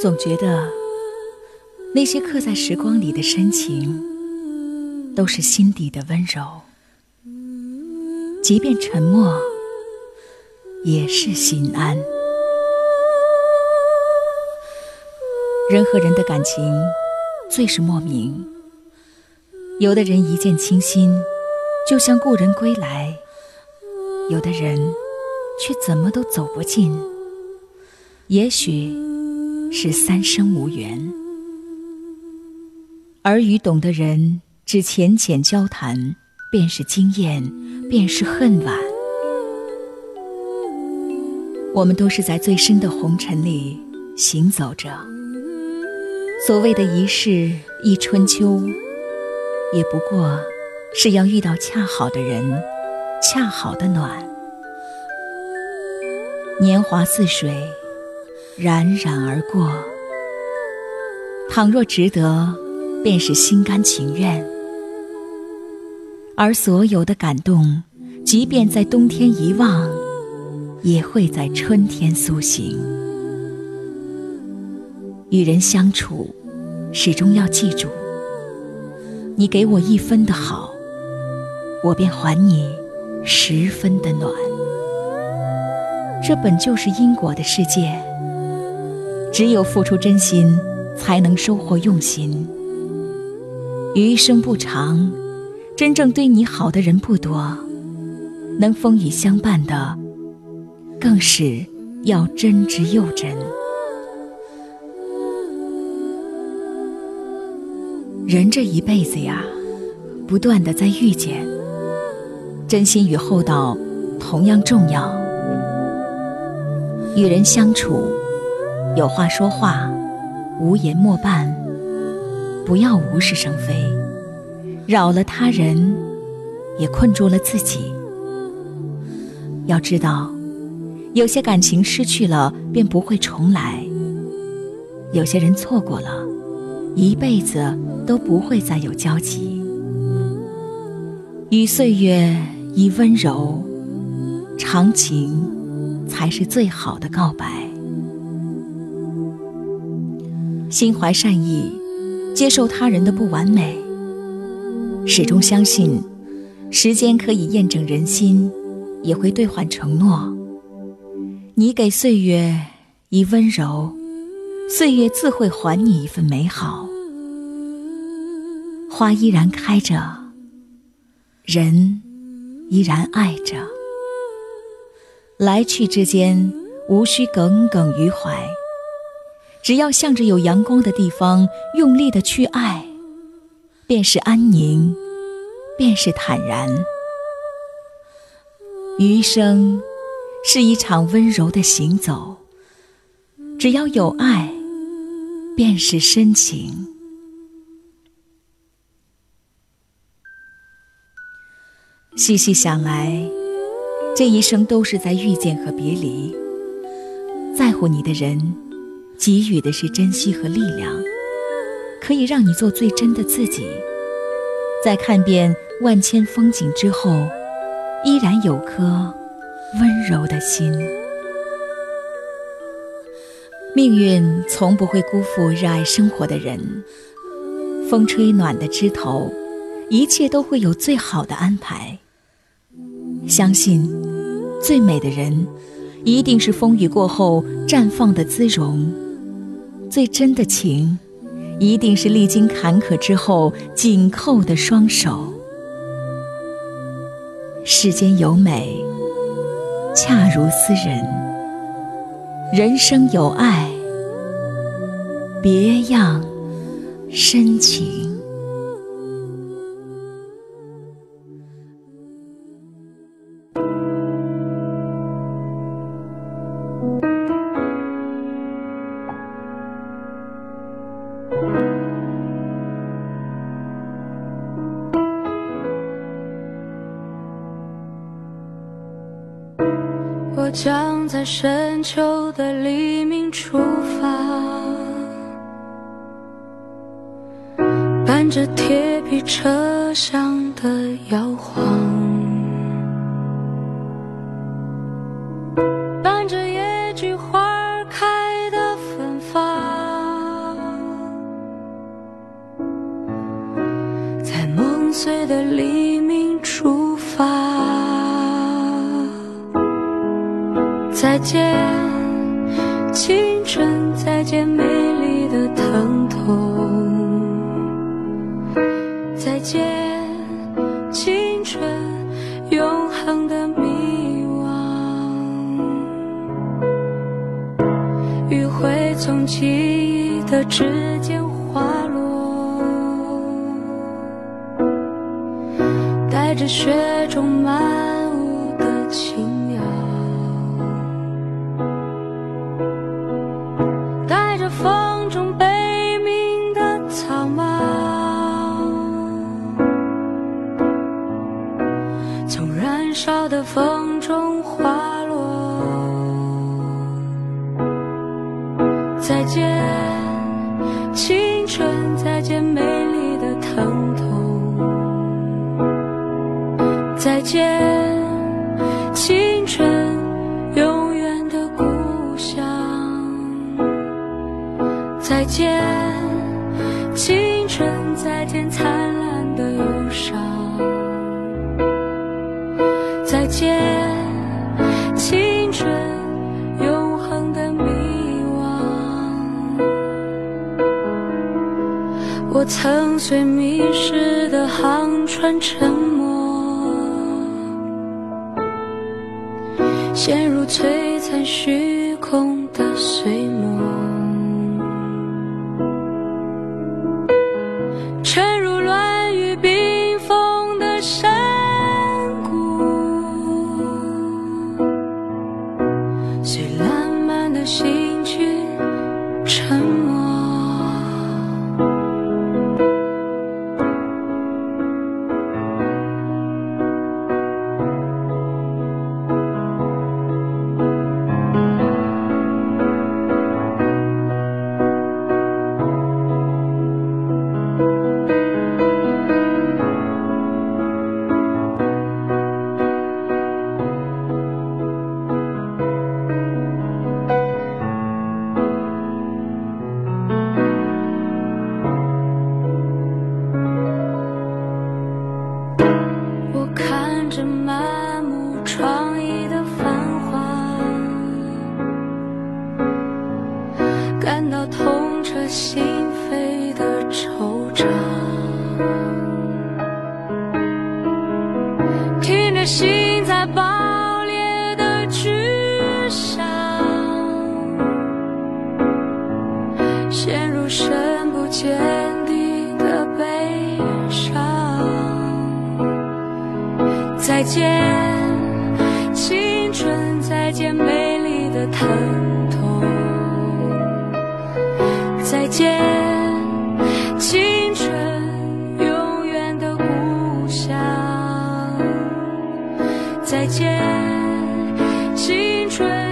总觉得那些刻在时光里的深情，都是心底的温柔。即便沉默，也是心安。人和人的感情最是莫名，有的人一见倾心，就像故人归来；有的人却怎么都走不近，也许是三生无缘。而与懂的人只浅浅交谈，便是惊艳。便是恨晚，我们都是在最深的红尘里行走着。所谓的一世一春秋，也不过是要遇到恰好的人，恰好的暖。年华似水，冉冉而过。倘若值得，便是心甘情愿。而所有的感动，即便在冬天遗忘，也会在春天苏醒。与人相处，始终要记住：你给我一分的好，我便还你十分的暖。这本就是因果的世界，只有付出真心，才能收获用心。余生不长。真正对你好的人不多，能风雨相伴的，更是要真挚又真。人这一辈子呀，不断的在遇见，真心与厚道同样重要。与人相处，有话说话，无言莫伴，不要无事生非。扰了他人，也困住了自己。要知道，有些感情失去了便不会重来；有些人错过了，一辈子都不会再有交集。与岁月以温柔，长情才是最好的告白。心怀善意，接受他人的不完美。始终相信，时间可以验证人心，也会兑换承诺。你给岁月以温柔，岁月自会还你一份美好。花依然开着，人依然爱着。来去之间，无需耿耿于怀，只要向着有阳光的地方，用力的去爱。便是安宁，便是坦然。余生是一场温柔的行走，只要有爱，便是深情。细细想来，这一生都是在遇见和别离。在乎你的人，给予的是珍惜和力量。可以让你做最真的自己，在看遍万千风景之后，依然有颗温柔的心。命运从不会辜负热爱生活的人，风吹暖的枝头，一切都会有最好的安排。相信，最美的人，一定是风雨过后绽放的姿容，最真的情。一定是历经坎坷之后紧扣的双手。世间有美，恰如斯人；人生有爱，别样深情。将在深秋的黎明出发伴着铁皮车厢的摇晃伴着野菊花开的芬芳在梦碎的黎明出发。再见，青春，再见，美丽的疼痛。再见，青春，永恒的迷惘。余晖从记忆的指尖滑落，带着雪中漫舞的轻从燃烧的风中滑落。再见，青春，再见，美丽的疼痛。再见，青春，永远的故乡。再见，青我曾随迷失的航船沉没，陷入璀璨虚空的碎梦，沉入乱雨冰封的山谷，随浪漫的心去再见青春再见美丽的疼痛。再见青春永远的故乡。再见青春